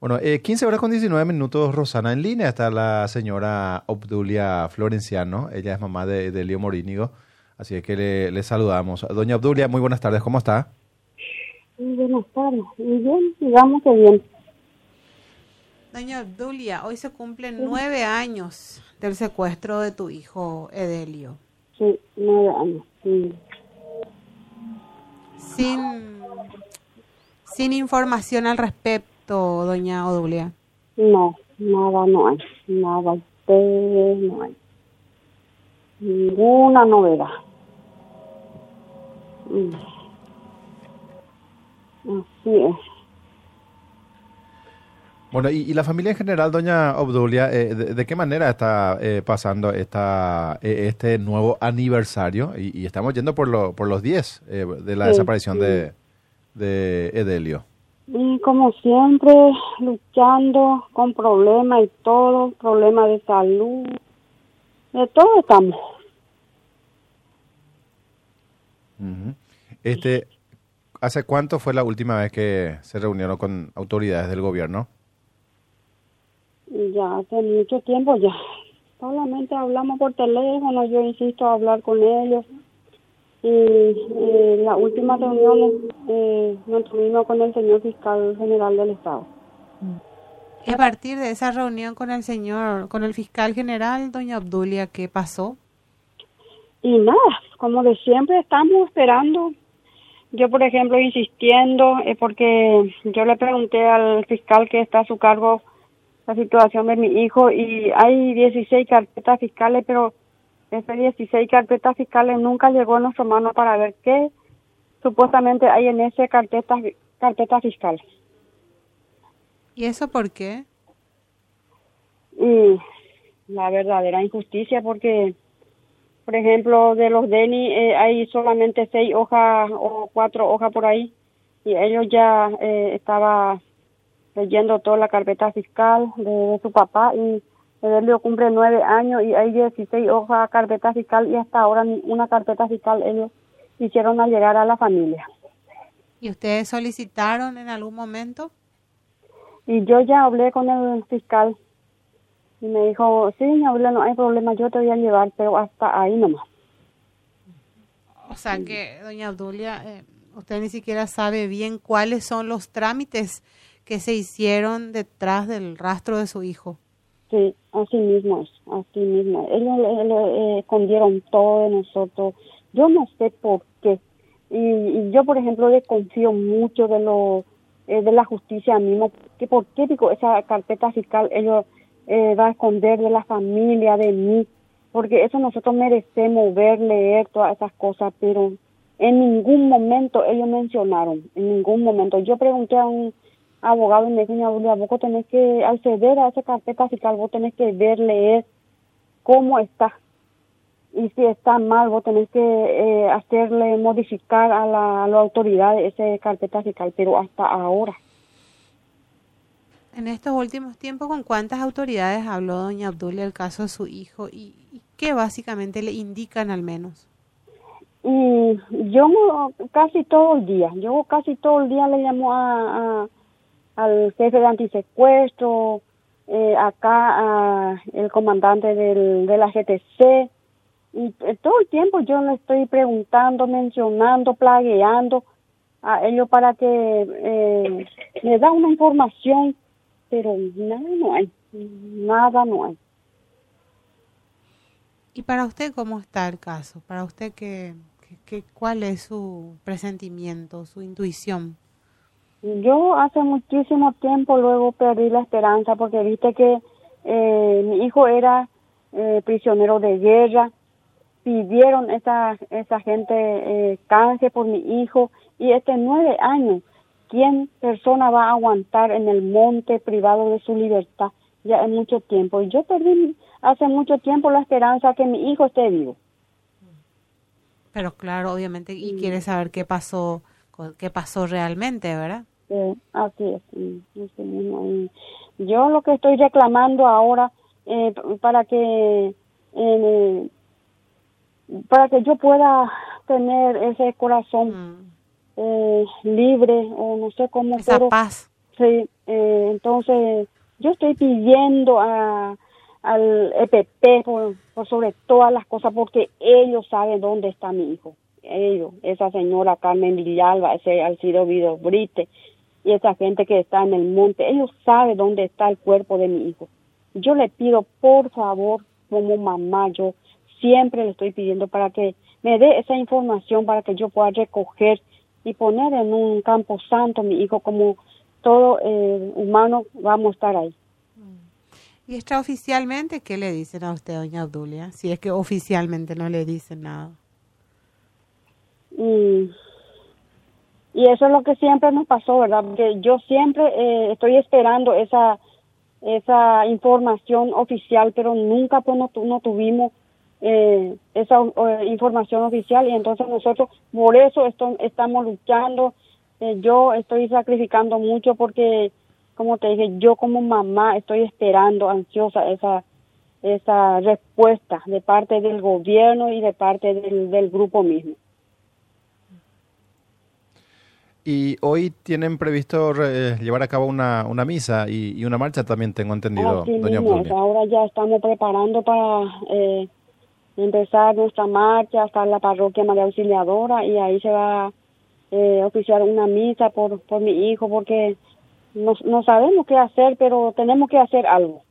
Bueno, eh, 15 horas con 19 minutos, Rosana. En línea está la señora Obdulia Florenciano. Ella es mamá de, de Leo Morínigo. Así es que le, le saludamos. Doña Obdulia, muy buenas tardes. ¿Cómo está? Muy buenas tardes. Muy bien, digamos que bien. Doña Obdulia, hoy se cumplen nueve años del secuestro de tu hijo Edelio. Sí, nueve años. Sí. Sin, sin información al respecto, doña Obdulia. No, nada no hay. Nada, ustedes no hay. Ninguna novedad. Mm. Así es. Bueno, y, y la familia en general, doña Obdulia, eh, de, de qué manera está eh, pasando esta, eh, este nuevo aniversario? Y, y estamos yendo por, lo, por los 10 eh, de la Sí, desaparición sí. de, de Edelio. Y como siempre, luchando con problemas y todo, problemas de salud, de todo estamos. Este, ¿Hace cuánto fue la última vez que se reunieron con autoridades del gobierno? Y Ya hace mucho tiempo ya. Solamente hablamos por teléfono, yo insisto a hablar con ellos. Y eh, la última reunión eh, nos tuvimos con el señor fiscal general del Estado. Y a partir de esa reunión con el señor, con el fiscal general, doña Obdulia, ¿qué pasó? Y nada, como de siempre estamos esperando. Yo, por ejemplo, insistiendo, eh, porque yo le pregunté al fiscal que está a su cargo la situación de mi hijo y hay 16 carpetas fiscales, pero esas 16 carpetas fiscales nunca llegó a nuestra mano para ver qué supuestamente hay en esa carpeta, carpeta fiscal. ¿Y eso por qué? y la verdadera injusticia porque por ejemplo de los DENI eh, hay solamente seis hojas o cuatro hojas por ahí y ellos ya eh, estaba leyendo toda la carpeta fiscal de, de su papá y Edelio cumple nueve años y hay 16 hojas carpeta fiscal y hasta ahora una carpeta fiscal ellos hicieron al llegar a la familia. ¿Y ustedes solicitaron en algún momento? Y yo ya hablé con el fiscal y me dijo, sí, mi abuela, no hay problema, yo te voy a llevar, pero hasta ahí nomás. O sea que, doña Obdulia, eh, usted ni siquiera sabe bien cuáles son los trámites que se hicieron detrás del rastro de su hijo. Sí, así mismo es, así mismo. Ellos le, le, escondieron todo de nosotros. Yo no sé por qué. Y, y yo, por ejemplo, desconfío mucho de lo eh, de la justicia mismo. que ¿Por qué digo esa carpeta fiscal ellos eh, va a esconder de la familia, de mí? Porque eso nosotros merecemos ver, leer todas esas cosas, pero en ningún momento ellos mencionaron, en ningún momento. Yo pregunté a un abogado y me dijo, "Ñabulia, vos tenés que acceder a esa carpeta fiscal, vos tenés que ver, leer cómo está. Y si está mal, vos tenés que eh, hacerle modificar a la, a la autoridad esa carpeta fiscal, pero hasta ahora. En estos últimos tiempos, ¿con cuántas autoridades habló doña Obdulia el caso de su hijo y, y qué básicamente le indican al menos? Y yo casi todo el día, yo casi todo el día le llamo a, a- al jefe de antisecuestro, eh, acá a el comandante del, de la GTC, y eh, todo el tiempo yo le estoy preguntando, mencionando, plagueando a ellos para que eh, me da una información, pero nada no hay, nada no hay. ¿Y para usted cómo está el caso? ¿Para usted qué, qué- qué- cuál es su presentimiento, su intuición? Yo hace muchísimo tiempo luego perdí la esperanza porque viste que eh, mi hijo era eh, prisionero de guerra, pidieron esa, esa gente eh, canje por mi hijo y este nueve años, ¿quién persona va a aguantar en el monte privado de su libertad? Ya en mucho tiempo. Y yo perdí hace mucho tiempo la esperanza que mi hijo esté vivo. Pero claro, obviamente, y quiere saber qué pasó, qué pasó realmente, ¿verdad? Sí, así es. sí, así mismo. Y yo lo que estoy reclamando ahora eh, para que eh, para que yo pueda tener ese corazón Mm. eh, libre o no sé cómo Esa pero paz. sí, Eh, entonces, yo estoy pidiendo a, al EPP por, por sobre todas las cosas porque ellos saben dónde está mi hijo. Ellos, esa señora Carmen Villalba, ese Alcido Vidobrite y esa gente que está en el monte, ellos saben dónde está el cuerpo de mi hijo. Yo le pido, por favor, como mamá, yo siempre le estoy pidiendo para que me dé esa información para que yo pueda recoger y poner en un campo santo mi hijo como todo eh, humano vamos a estar ahí. ¿Y extraoficialmente qué le dicen a usted, doña Abdulia? Si es que oficialmente no le dicen nada. Y, y eso es lo que siempre nos pasó, ¿verdad? Porque yo siempre eh, estoy esperando esa esa información oficial, pero nunca pues no, no tuvimos eh, esa eh, información oficial y entonces nosotros por eso esto, estamos luchando. Eh, yo estoy sacrificando mucho porque, como te dije, yo como mamá estoy esperando ansiosa esa esa respuesta de parte del gobierno y de parte del, del grupo mismo. Y hoy tienen previsto eh, llevar a cabo una, una misa y, y, una marcha también, tengo entendido, doña. Ahora ya estamos preparando para eh, empezar nuestra marcha hasta la parroquia María Auxiliadora y ahí se va eh, oficiar una misa por, por mi hijo porque no, no sabemos qué hacer, pero tenemos que hacer algo.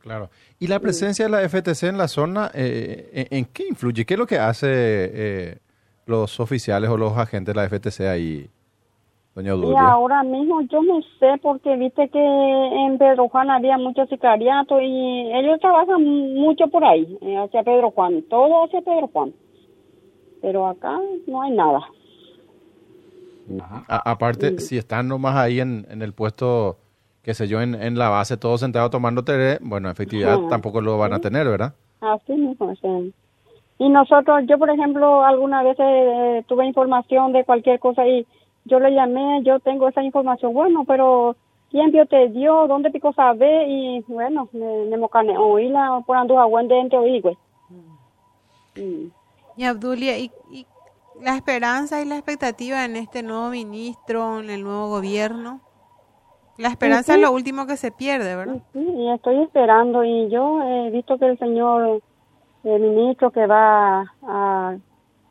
Claro. ¿Y la presencia de la FTC en la zona, eh, ¿en, en qué influye? ¿Qué es lo que hace eh, los oficiales o los agentes de la FTC ahí, doña Y ahora mismo yo no sé porque viste que en Pedro Juan había mucho sicariato y ellos trabajan mucho por ahí, hacia Pedro Juan, todo hacia Pedro Juan. Pero acá no hay nada. A- aparte, si están nomás ahí en, en el puesto, qué sé yo, en, en la base, todos sentados tomando té, bueno, efectividad Ajá. tampoco lo van a tener, ¿verdad? Así mismo. sea. Y nosotros, yo por ejemplo, alguna vez eh, tuve información de cualquier cosa y yo le llamé, yo tengo esa información, bueno, pero ¿quién vio te dio? ¿Dónde pico sabe? Y bueno, me, me mocane oí la por andu agüen de ente oí, güey. Mm. Y Abdulia, ¿y, y la esperanza y la expectativa en este nuevo ministro, en el nuevo gobierno? La esperanza es lo último que se pierde, ¿verdad? Sí, y estoy esperando y yo he visto que el señor el ministro que va a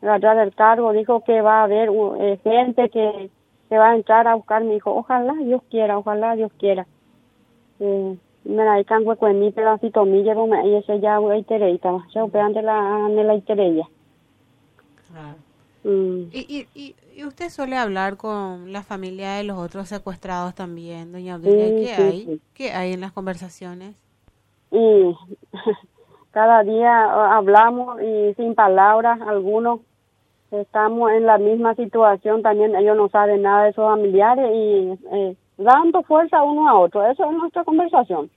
agarrar el cargo dijo que va a haber eh, gente que, que va a entrar a buscar mi hijo. Ojalá Dios quiera, ojalá Dios quiera. Eh, me la ikan hueco en mi pedacito mi llevo me y ese ya voy tereita, ya operan de la de la itereya. Mm. ¿Y, y, y, usted suele hablar con la familia de los otros secuestrados también, doña Abdulia? Sí, ¿Qué sí, hay? sí. ¿Qué hay en las conversaciones? y cada día eh, hablamos y sin palabras algunos estamos en la misma situación también ellos no saben nada de sus familiares y eh, dando fuerza uno a otro eso es nuestra conversación.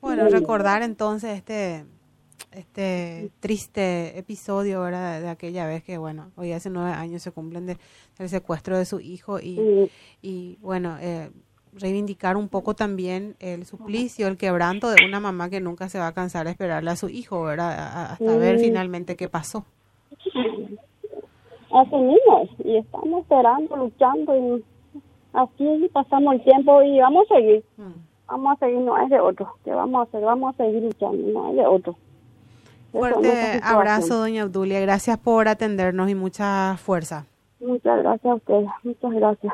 Bueno, recordar entonces este este triste episodio ¿verdad? de aquella vez que, bueno, hoy hace nueve años se cumplen de, del secuestro de su hijo y, y bueno, eh, reivindicar un poco también el suplicio, el quebranto de una mamá que nunca se va a cansar de esperarle a su hijo, ¿verdad? Hasta ver finalmente qué pasó. así mismo es, y estamos esperando luchando y así pasamos el tiempo y vamos a seguir Mm. vamos a seguir no hay de otro que vamos a hacer vamos a seguir luchando no hay de otro es Fuerte abrazo, doña Abdulia. Gracias por atendernos y mucha fuerza. Muchas gracias a ustedes, muchas gracias.